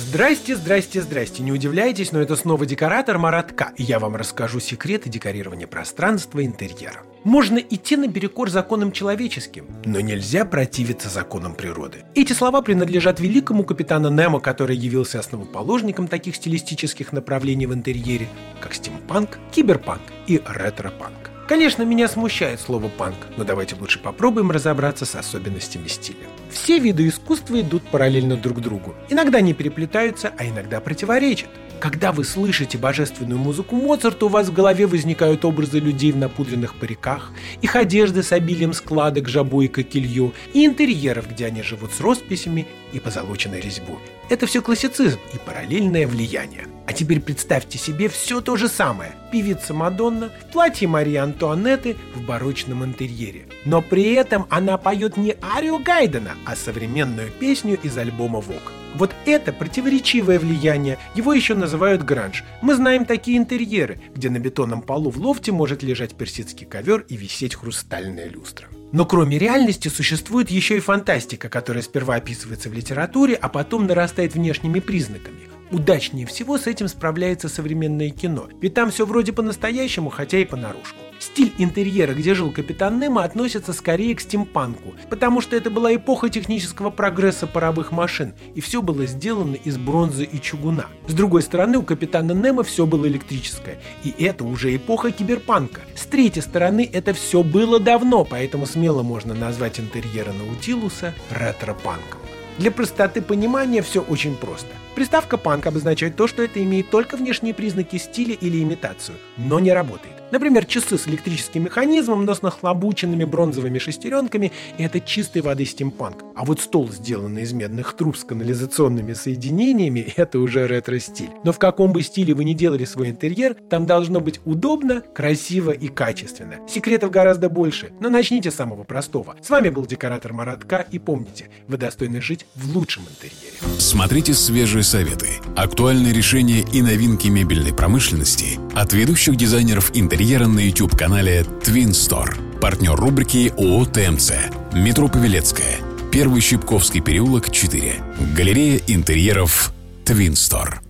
Здрасте, здрасте, здрасте. Не удивляйтесь, но это снова декоратор Маратка, и я вам расскажу секреты декорирования пространства интерьера. Можно идти наперекор законам человеческим, но нельзя противиться законам природы. Эти слова принадлежат великому капитану Немо, который явился основоположником таких стилистических направлений в интерьере, как стимпанк, киберпанк и ретро-панк. Конечно, меня смущает слово «панк», но давайте лучше попробуем разобраться с особенностями стиля. Все виды искусства идут параллельно друг другу. Иногда они переплетаются, а иногда противоречат. Когда вы слышите божественную музыку Моцарта, у вас в голове возникают образы людей в напудренных париках, их одежды с обилием складок, жабо и кокелью, и интерьеров, где они живут с росписями и позолоченной резьбой. Это все классицизм и параллельное влияние. А теперь представьте себе все то же самое. Певица Мадонна в платье Марии Антуанетты в барочном интерьере. Но при этом она поет не арию Гайдена, а современную песню из альбома «Вок». Вот это противоречивое влияние, его еще называют гранж. Мы знаем такие интерьеры, где на бетонном полу в лофте может лежать персидский ковер и висеть хрустальная люстра. Но кроме реальности существует еще и фантастика, которая сперва описывается в литературе, а потом нарастает внешними признаками. Удачнее всего с этим справляется современное кино, ведь там все вроде по-настоящему, хотя и понарошку. Стиль интерьера, где жил капитан Немо, относится скорее к стимпанку, потому что это была эпоха технического прогресса паровых машин, и все было сделано из бронзы и чугуна. С другой стороны, у капитана Немо все было электрическое, и это уже эпоха киберпанка. С третьей стороны, это все было давно, поэтому смело можно назвать интерьеры Наутилуса ретро-панком. Для простоты понимания все очень просто. Приставка «панк» обозначает то, что это имеет только внешние признаки стиля или имитацию, но не работает. Например, часы с электрическим механизмом, но с нахлобученными бронзовыми шестеренками – это чистой воды стимпанк. А вот стол, сделанный из медных труб с канализационными соединениями – это уже ретро-стиль. Но в каком бы стиле вы ни делали свой интерьер, там должно быть удобно, красиво и качественно. Секретов гораздо больше, но начните с самого простого. С вами был декоратор Маратка, и помните, вы достойны жить в лучшем интерьере. Смотрите свежие советы, актуальные решения и новинки мебельной промышленности от ведущих дизайнеров интерьера на YouTube-канале Twin Store. Партнер рубрики ООО ТМЦ. Метро Павелецкая. Первый Щипковский переулок, 4. Галерея интерьеров Store.